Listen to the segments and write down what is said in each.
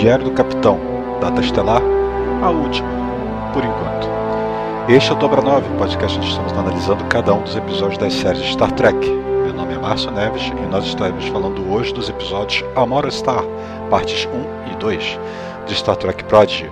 Diário do Capitão, data estelar, a última, por enquanto. Este é o Dobra 9, podcast onde estamos analisando cada um dos episódios das séries de Star Trek. Meu nome é Márcio Neves e nós estaremos falando hoje dos episódios Amora Star, partes 1 e 2, de Star Trek Prodigy.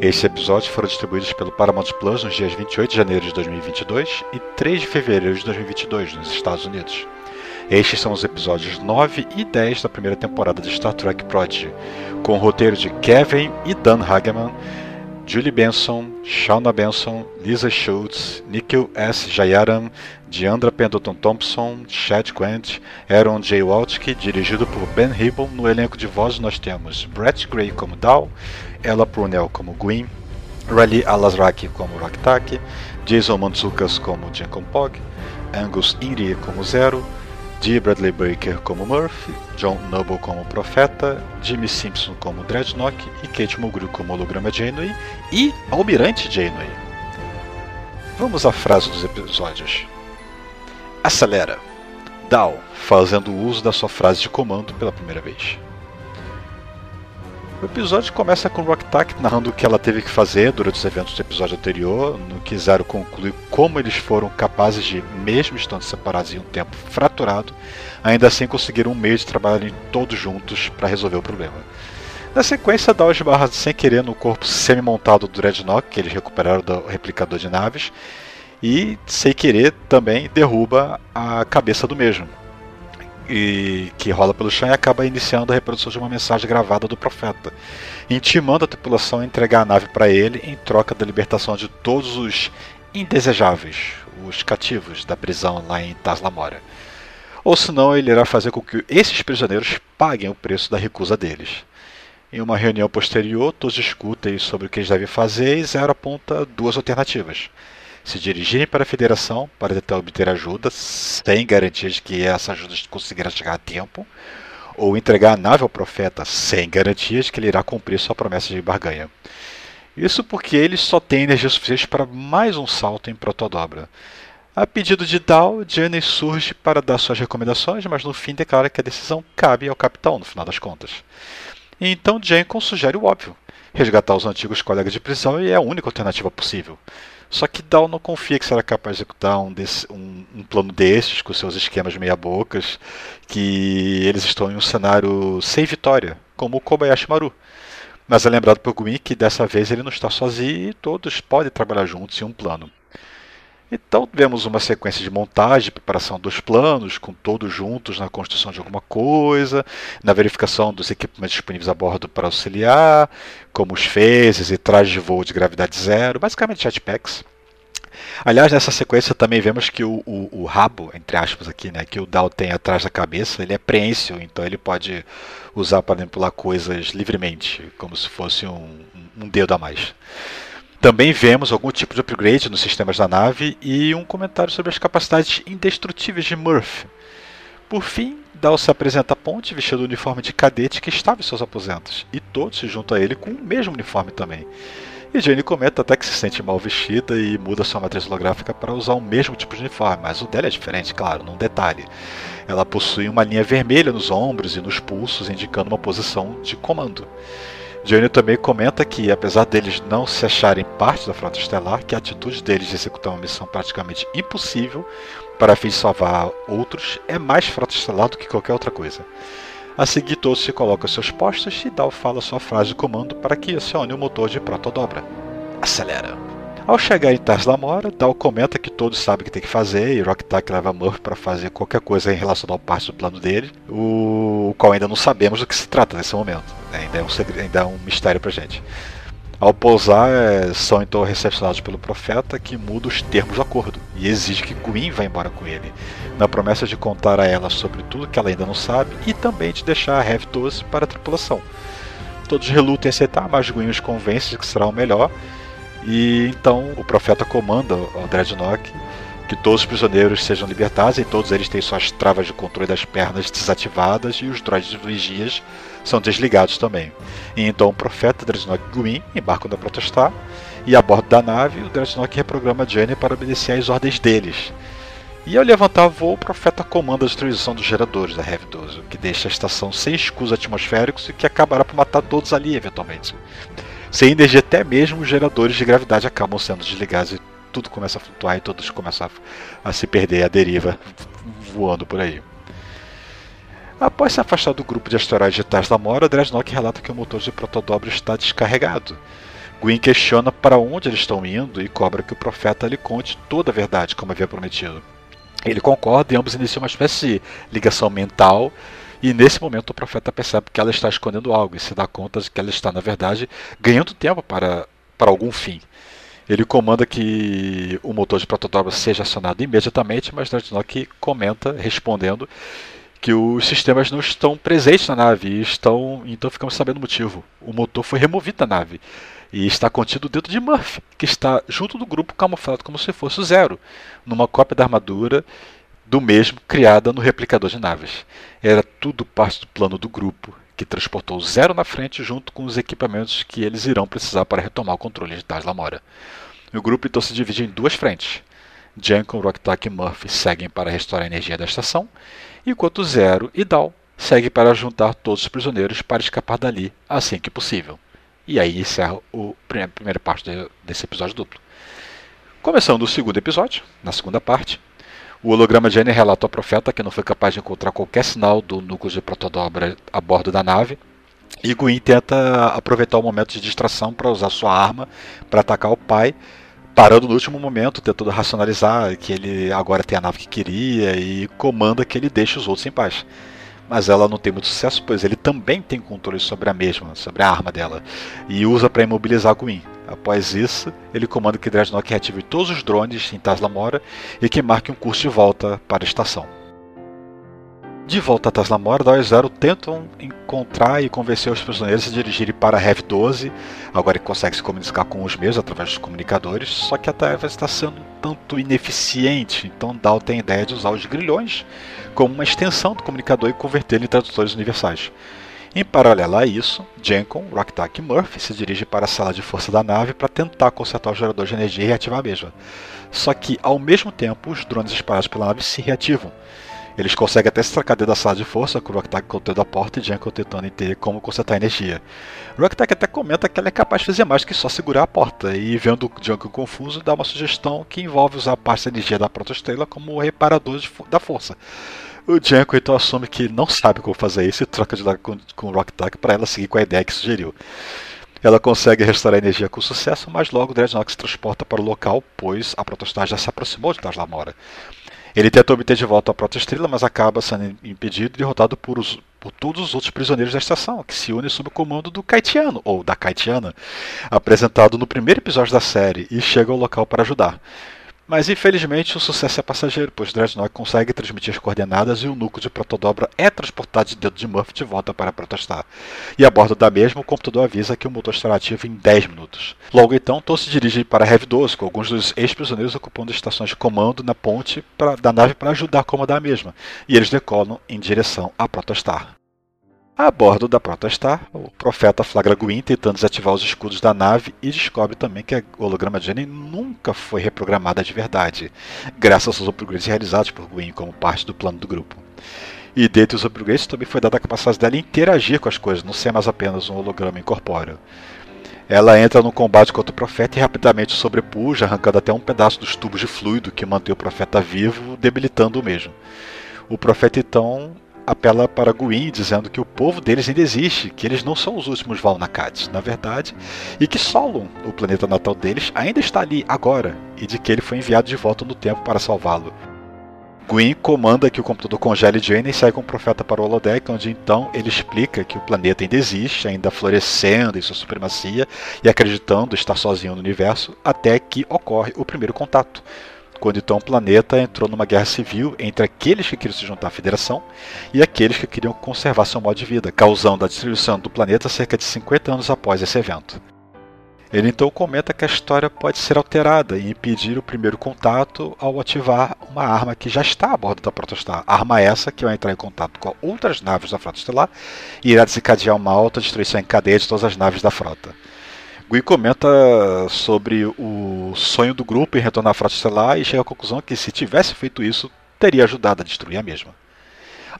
Esses episódios foram distribuídos pelo Paramount Plus nos dias 28 de janeiro de 2022 e 3 de fevereiro de 2022 nos Estados Unidos. Estes são os episódios 9 e 10 da primeira temporada de Star Trek Prodigy, com o roteiro de Kevin e Dan Hageman, Julie Benson, Shauna Benson, Lisa Schultz, Nikhil S. Jayaram, Deandra Pendleton Thompson, Chad Quent, Aaron J. Waltke, dirigido por Ben Hibble. No elenco de voz nós temos Brett Gray como Dal, Ella Prunell como Gwyn, Rally Alasraki como Raktak, Jason Mantzoukas como Jenkon Pog, Angus Inri como Zero, D. Bradley Baker como Murphy, John Noble como Profeta, Jimmy Simpson como Dreadnought e Kate Mulgrew como Holograma Janeway e Almirante Janeway. Vamos à frase dos episódios. Acelera. Dal, fazendo uso da sua frase de comando pela primeira vez. O episódio começa com Rocktack narrando o que ela teve que fazer durante os eventos do episódio anterior, no que Zero conclui como eles foram capazes de, mesmo estando separados em um tempo fraturado, ainda assim conseguiram um meio de trabalharem todos juntos para resolver o problema. Na sequência, dá os barras sem querer no corpo semi-montado do Dreadnought, que eles recuperaram do replicador de naves, e, sem querer, também derruba a cabeça do mesmo e que rola pelo chão e acaba iniciando a reprodução de uma mensagem gravada do profeta, intimando a tripulação a entregar a nave para ele em troca da libertação de todos os indesejáveis, os cativos da prisão lá em Taslamora. Ou senão ele irá fazer com que esses prisioneiros paguem o preço da recusa deles. Em uma reunião posterior, todos discutem sobre o que eles devem fazer e Zero aponta duas alternativas se dirigirem para a federação para tentar obter ajuda, sem garantia de que essa ajuda conseguirá chegar a tempo, ou entregar a nave ao profeta sem garantias que ele irá cumprir sua promessa de barganha. Isso porque ele só tem energia suficiente para mais um salto em protodobra. A pedido de Dal, Janney surge para dar suas recomendações, mas no fim declara que a decisão cabe ao capitão, no final das contas. Então Jenkins sugere o óbvio: resgatar os antigos colegas de prisão e é a única alternativa possível. Só que Dal não confia que será capaz de executar um, desse, um, um plano desses, com seus esquemas meia-bocas, que eles estão em um cenário sem vitória, como o Kobayashi Maru. Mas é lembrado por Gumi que dessa vez ele não está sozinho e todos podem trabalhar juntos em um plano. Então vemos uma sequência de montagem, preparação dos planos, com todos juntos na construção de alguma coisa, na verificação dos equipamentos disponíveis a bordo para auxiliar, como os phases e trajes de voo de gravidade zero, basicamente jetpacks. Aliás, nessa sequência também vemos que o, o, o, rabo, entre aspas aqui, né, que o Dal tem atrás da cabeça, ele é preensil, então ele pode usar para manipular coisas livremente, como se fosse um, um dedo a mais. Também vemos algum tipo de upgrade nos sistemas da nave e um comentário sobre as capacidades indestrutíveis de Murphy. Por fim, Dal se apresenta à ponte vestido o uniforme de cadete que estava em seus aposentos, e todos se juntam a ele com o mesmo uniforme também. E Jane comenta até que se sente mal vestida e muda sua matriz holográfica para usar o mesmo tipo de uniforme, mas o dela é diferente, claro, num detalhe. Ela possui uma linha vermelha nos ombros e nos pulsos, indicando uma posição de comando. Jane também comenta que, apesar deles não se acharem parte da Frota Estelar, que a atitude deles de executar uma missão praticamente impossível para fim de salvar outros é mais Frota Estelar do que qualquer outra coisa. A seguir, todos se colocam seus postos e Dal fala sua frase de comando para que acione o motor de protodobra. Acelera! Ao chegar em Tars Lamora, Dal comenta que todos sabem o que tem que fazer e Rocktack leva Murphy para fazer qualquer coisa em relação ao parte do plano dele, o qual ainda não sabemos do que se trata nesse momento. Ainda é um, segredo, ainda é um mistério pra gente. Ao pousar, é, são então recepcionados pelo profeta que muda os termos do acordo e exige que Gwyn vá embora com ele, na promessa de contar a ela sobre tudo que ela ainda não sabe e também de deixar a Hev 12 para a tripulação. Todos relutam em aceitar, mas Gwyn os convence de que será o melhor e então o profeta comanda ao Dreadnought que todos os prisioneiros sejam libertados e todos eles têm suas travas de controle das pernas desativadas e os droids de vigias são desligados também. E então o profeta Dreadnought Gwyn embarca na protestar e a bordo da nave o Dreadnought reprograma Jenny para obedecer às ordens deles. E ao levantar voo, o profeta comanda a destruição dos geradores da Heavy 12, o que deixa a estação sem escudos atmosféricos e que acabará por matar todos ali eventualmente. Sem energia, até mesmo os geradores de gravidade acabam sendo desligados e tudo começa a flutuar e todos começam a, a se perder a deriva voando por aí. Após se afastar do grupo de asteroides de Tars da Mora, Dreadnought relata que o motor de protodobra está descarregado. Gwyn questiona para onde eles estão indo e cobra que o profeta lhe conte toda a verdade, como havia prometido. Ele concorda e ambos iniciam uma espécie de ligação mental. E nesse momento o profeta percebe que ela está escondendo algo e se dá conta de que ela está, na verdade, ganhando tempo para, para algum fim. Ele comanda que o motor de protodobra seja acionado imediatamente, mas Dreadnought comenta, respondendo, que os sistemas não estão presentes na nave estão, então ficamos sabendo o motivo. O motor foi removido da nave e está contido dentro de Murphy, que está junto do grupo camuflado como se fosse o Zero, numa cópia da armadura do mesmo criada no replicador de naves. Era tudo parte do plano do grupo, que transportou o Zero na frente junto com os equipamentos que eles irão precisar para retomar o controle de Taz Lamora. O grupo então se divide em duas frentes. Janko, Rocktack e Murphy seguem para restaurar a energia da estação, enquanto Zero e Dal seguem para juntar todos os prisioneiros para escapar dali assim que possível. E aí encerra a primeira parte desse episódio duplo. Começando o segundo episódio, na segunda parte, o holograma Jenny relata ao profeta que não foi capaz de encontrar qualquer sinal do núcleo de protodobra a bordo da nave. E Gwyn tenta aproveitar o momento de distração para usar sua arma para atacar o pai, parando no último momento, tentando racionalizar que ele agora tem a nave que queria e comanda que ele deixe os outros em paz. Mas ela não tem muito sucesso, pois ele também tem controle sobre a mesma, sobre a arma dela, e usa para imobilizar Gwyn. Após isso, ele comanda que Dreadnought reative todos os drones em Taslamora e que marque um curso de volta para a estação. De volta a Taslamora, Dow e Zero tentam encontrar e convencer os prisioneiros a dirigirem para a Rev 12. Agora ele consegue se comunicar com os mesmos através dos comunicadores, só que a tarefa está sendo um tanto ineficiente, então Dow tem a ideia de usar os grilhões como uma extensão do comunicador e convertê-lo em tradutores universais. Em paralelo a isso, Jenkon, Rocktack e Murphy se dirigem para a sala de força da nave para tentar consertar o gerador de energia e reativar a mesma. Só que, ao mesmo tempo, os drones espalhados pela nave se reativam. Eles conseguem até se tracar dentro da sala de força, com o Rocktack contendo a porta e Jenkon tentando entender como consertar a energia. Rocktack até comenta que ela é capaz de fazer mais que só segurar a porta, e vendo Jenkon confuso, dá uma sugestão que envolve usar parte da energia da protoestrela como reparador da força. O Janko então assume que não sabe como fazer isso e troca de lado com, com o Rocktack para ela seguir com a ideia que sugeriu. Ela consegue restaurar a energia com sucesso, mas logo Dreadnought se transporta para o local, pois a protostar já se aproximou de Taslamora. Ele tenta obter de volta a protoestrela, mas acaba sendo impedido e derrotado por, os, por todos os outros prisioneiros da estação, que se unem sob o comando do Kaitiano, ou da Kaitiana, apresentado no primeiro episódio da série, e chega ao local para ajudar. Mas infelizmente o sucesso é passageiro, pois Dreadnought consegue transmitir as coordenadas e o núcleo de protodobra é transportado de dentro de Murphy de volta para a Protostar. E a bordo da mesma, o computador avisa que o motor estará ativo em 10 minutos. Logo então, todos se dirigem para a Rev 12, com alguns dos ex-prisioneiros ocupando estações de comando na ponte pra, da nave para ajudar a comandar a mesma, e eles decolam em direção à Protostar. A bordo da Protostar, o profeta flagra Gwyn tentando desativar os escudos da nave e descobre também que a holograma Jenny nunca foi reprogramada de verdade, graças aos upgrades realizados por Gwyn como parte do plano do grupo. E dentre os upgrades também foi dada a capacidade dela interagir com as coisas, não ser mais apenas um holograma incorpóreo. Ela entra no combate contra o profeta e rapidamente o sobrepuja, arrancando até um pedaço dos tubos de fluido que mantém o profeta vivo, debilitando o mesmo. O profeta então apela para Gwyn, dizendo que o povo deles ainda existe, que eles não são os últimos Valnakats, na verdade, e que Solon, o planeta natal deles, ainda está ali agora, e de que ele foi enviado de volta no tempo para salvá-lo. Gwyn comanda que o computador congele Jane e sai com o profeta para o holodeck, onde então ele explica que o planeta ainda existe, ainda florescendo em sua supremacia e acreditando estar sozinho no universo, até que ocorre o primeiro contato, quando então o planeta entrou numa guerra civil entre aqueles que queriam se juntar à Federação e aqueles que queriam conservar seu modo de vida, causando a destruição do planeta cerca de 50 anos após esse evento. Ele então comenta que a história pode ser alterada e impedir o primeiro contato ao ativar uma arma que já está a bordo da Protostar. Arma essa que vai entrar em contato com outras naves da Frota Estelar e irá desencadear uma alta destruição em cadeia de todas as naves da frota. Gui comenta sobre o sonho do grupo em retornar à Frota Estelar e chega à conclusão que se tivesse feito isso, teria ajudado a destruir a mesma.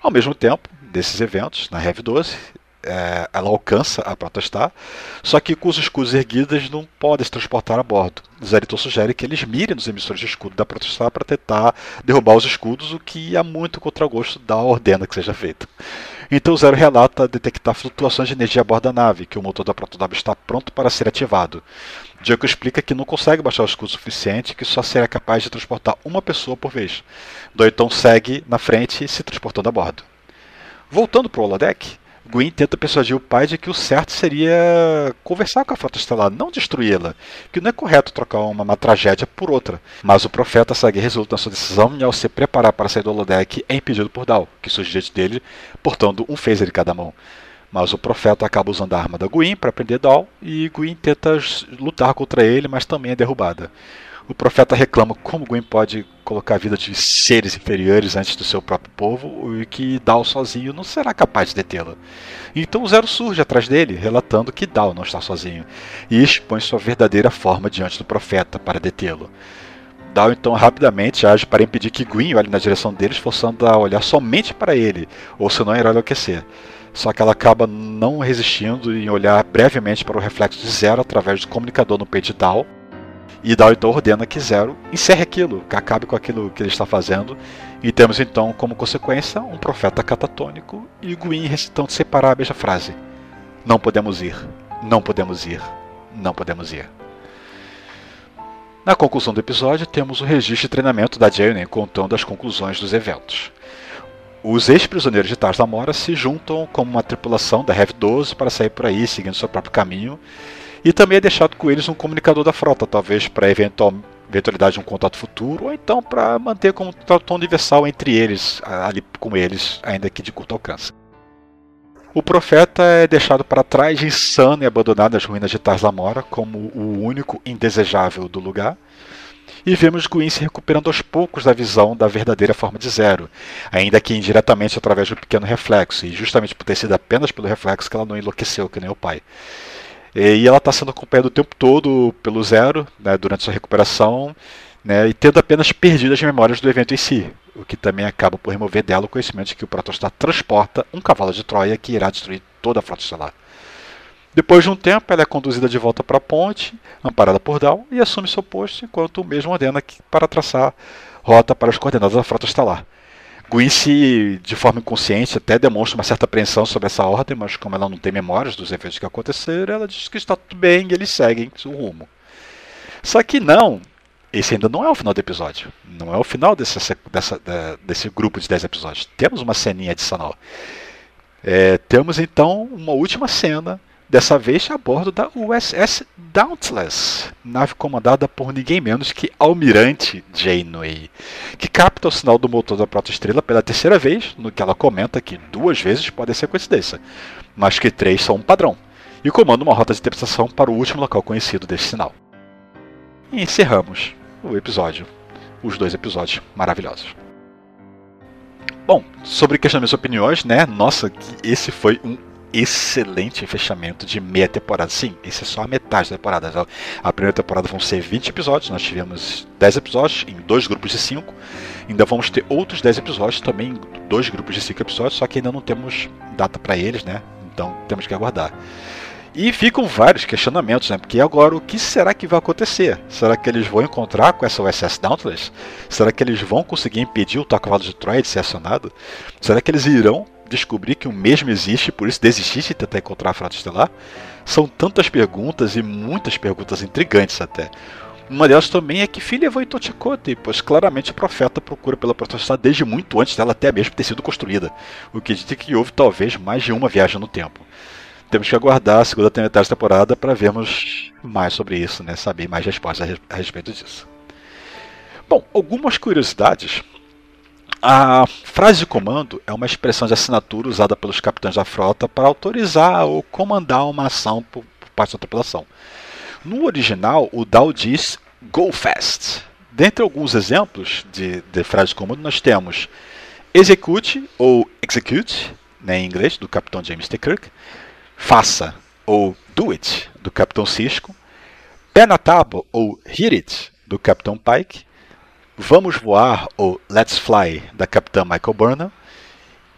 Ao mesmo tempo, desses eventos, na Rev 12, é, ela alcança a Protostar, só que com os escudos erguidos não podem se transportar a bordo. Zeriton sugere que eles mirem nos emissores de escudo da Protostar para tentar derrubar os escudos, o que há muito contra gosto da ordena que seja feito. Então Zero relata detectar flutuações de energia a bordo da nave, que o motor da Protodab está pronto para ser ativado. Diego explica que não consegue baixar o escudo suficiente que só será capaz de transportar uma pessoa por vez. Doiton segue na frente, se transportando a bordo. Voltando para o holodeck, Gwyn tenta persuadir o pai de que o certo seria conversar com a frota estelar, não destruí-la, que não é correto trocar uma, uma, tragédia por outra. Mas o profeta segue resolto na sua decisão e ao se preparar para sair do holodeck é impedido por Dal, que surge diante dele, portando um phaser em cada mão. Mas o profeta acaba usando a arma da Gwyn para prender Dal e Gwyn tenta lutar contra ele, mas também é derrubada. O profeta reclama como Gwen pode colocar a vida de seres inferiores antes do seu próprio povo e que Dal sozinho não será capaz de detê-la. Então o Zero surge atrás dele, relatando que Dal não está sozinho, e expõe sua verdadeira forma diante do profeta para detê-lo. Dal então rapidamente age para impedir que Gwyn olhe na direção deles, forçando a olhar somente para ele, ou senão irá enlouquecer. Só que ela acaba não resistindo em olhar brevemente para o reflexo de Zero através do comunicador no peito de Dal, e então ordena que Zero encerre aquilo, que acabe com aquilo que ele está fazendo. E temos então como consequência um profeta catatônico e Gwyn recitando separar a frase: Não podemos ir, não podemos ir, não podemos ir. Na conclusão do episódio, temos o registro de treinamento da Jane contando as conclusões dos eventos. Os ex-prisioneiros de Tars Mora se juntam como uma tripulação da Rev 12 para sair por aí seguindo seu próprio caminho e também é deixado com eles um comunicador da frota, talvez para eventual, eventualidade de um contato futuro, ou então para manter como contato universal entre eles, ali com eles, ainda que de curto alcance. O profeta é deixado para trás, insano e abandonado nas ruínas de Tarzamora, como o único indesejável do lugar. E vemos Gwyn se recuperando aos poucos da visão da verdadeira forma de Zero, ainda que indiretamente através do pequeno reflexo, e justamente por ter sido apenas pelo reflexo que ela não enlouqueceu, que nem o pai. E ela está sendo acompanhada o tempo todo pelo Zero, né, durante sua recuperação, né, e tendo apenas perdido as memórias do evento em si, o que também acaba por remover dela o conhecimento de que o Protostar transporta um cavalo de Troia que irá destruir toda a frota estelar. Depois de um tempo, ela é conduzida de volta para a ponte, amparada por Dal, e assume seu posto, enquanto o mesmo ordena para traçar rota para as coordenadas da frota estelar. Gwynce, de forma inconsciente, até demonstra uma certa apreensão sobre essa ordem, mas como ela não tem memórias dos eventos que aconteceram, ela diz que está tudo bem e eles seguem o rumo. Só que não, esse ainda não é o final do episódio. Não é o final desse, dessa, desse grupo de 10 episódios. Temos uma ceninha adicional. É, temos então uma última cena dessa vez a bordo da USS Dauntless, nave comandada por ninguém menos que Almirante Janeway, que capta o sinal do motor da protoestrela pela terceira vez, no que ela comenta que duas vezes pode ser coincidência, mas que três são um padrão, e comanda uma rota de interpretação para o último local conhecido desse sinal. E encerramos o episódio, os dois episódios maravilhosos. Bom, sobre questionamentos e opiniões, né? Nossa, esse foi um excelente fechamento de meia temporada. Sim, esse é só a metade da temporada. A primeira temporada vão ser 20 episódios, nós tivemos 10 episódios em dois grupos de 5. Ainda vamos ter outros 10 episódios também, dois grupos de 5 episódios, só que ainda não temos data para eles, né? Então temos que aguardar. E ficam vários questionamentos, né? Porque agora o que será que vai acontecer? Será que eles vão encontrar com essa USS Dauntless? Será que eles vão conseguir impedir o Cavalo de Troia de ser acionado? Será que eles irão descobrir que o mesmo existe, por isso desistir de tentar encontrar a frota estelar? São tantas perguntas e muitas perguntas intrigantes até. Uma delas também é que filha foi Tochikote, pois claramente o profeta procura pela protestar desde muito antes dela até mesmo ter sido construída, o que diz que houve talvez mais de uma viagem no tempo. Temos que aguardar a segunda metade da temporada para vermos mais sobre isso, né? saber mais respostas a respeito disso. Bom, algumas curiosidades a frase de comando é uma expressão de assinatura usada pelos capitães da frota para autorizar ou comandar uma ação por, por parte da tripulação. No original, o DAO diz Go Fast. Dentre alguns exemplos de, de frase de comando, nós temos Execute ou Execute, né, em inglês, do capitão James T. Kirk, Faça ou Do It, do capitão Cisco, Pé na tábua ou Hit It, do capitão Pike, Vamos Voar ou Let's Fly da capitã Michael Burnham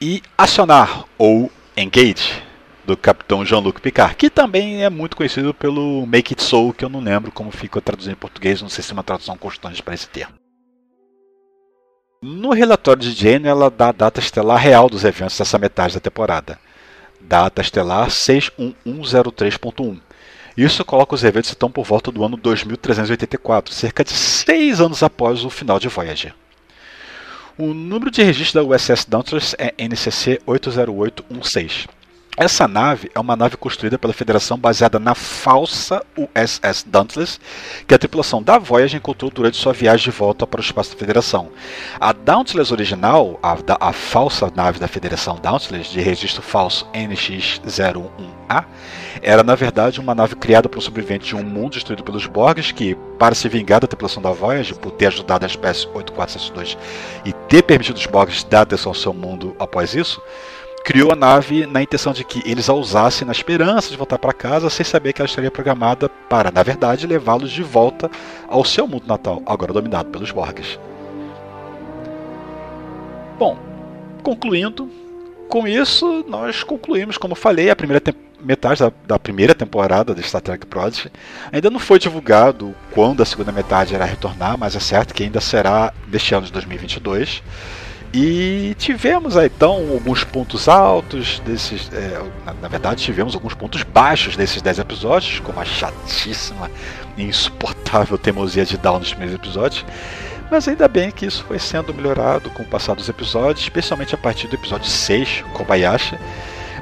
e Acionar ou Engage do capitão Jean-Luc Picard, que também é muito conhecido pelo Make It So, que eu não lembro como ficou traduzido em português, não sei se é uma tradução constante para esse termo. No relatório de Jane, ela dá a data estelar real dos eventos dessa metade da temporada. Data estelar 61103.1 isso coloca os eventos então por volta do ano 2384, cerca de seis anos após o final de Voyager. O número de registro da USS Dauntless é NCC 80816. Essa nave é uma nave construída pela Federação baseada na falsa USS Dauntless, que a tripulação da Voyager encontrou durante sua viagem de volta para o espaço da Federação. A Dauntless original, a, a falsa nave da Federação Dauntless, de registro falso NX-01A, era na verdade uma nave criada por um sobrevivente de um mundo destruído pelos Borgs que, para se vingar da tripulação da Voyager por ter ajudado a espécie 8472 e ter permitido os Borgs dar atenção ao seu mundo após isso, criou a nave na intenção de que eles a usassem na esperança de voltar para casa, sem saber que ela estaria programada para, na verdade, levá-los de volta ao seu mundo natal, agora dominado pelos Borges. Bom, concluindo, com isso nós concluímos, como falei, a primeira metade da, da, primeira temporada de Star Trek Prodigy. Ainda não foi divulgado quando a segunda metade irá retornar, mas é certo que ainda será neste ano de 2022. E tivemos aí, então alguns pontos altos desses. É, na, na, verdade, tivemos alguns pontos baixos desses 10 episódios, como a chatíssima e insuportável teimosia de Down nos primeiros episódios. Mas ainda bem que isso foi sendo melhorado com o passar dos episódios, especialmente a partir do episódio 6, Kobayashi.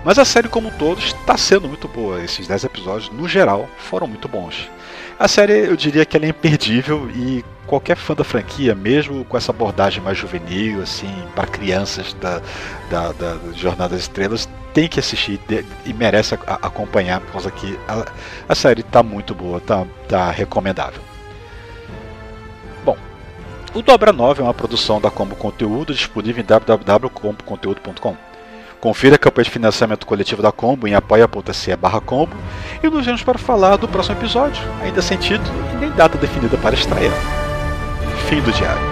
Mas a série como um todo está sendo muito boa. Esses 10 episódios, no geral, foram muito bons. A série, eu diria que ela é imperdível e qualquer fã da franquia, mesmo com essa abordagem mais juvenil, assim, para crianças da, da, da, Jornada das Estrelas, tem que assistir e merece acompanhar, por causa que a, a série está muito boa, está tá recomendável. Bom, o Dobra 9 é uma produção da Combo Conteúdo disponível em www.comboconteúdo.com. Confira a campanha de financiamento coletivo da Combo em apoia.se barra Combo e nos vemos para falar do próximo episódio, ainda sem título e nem data definida para estreia. Fim do diário.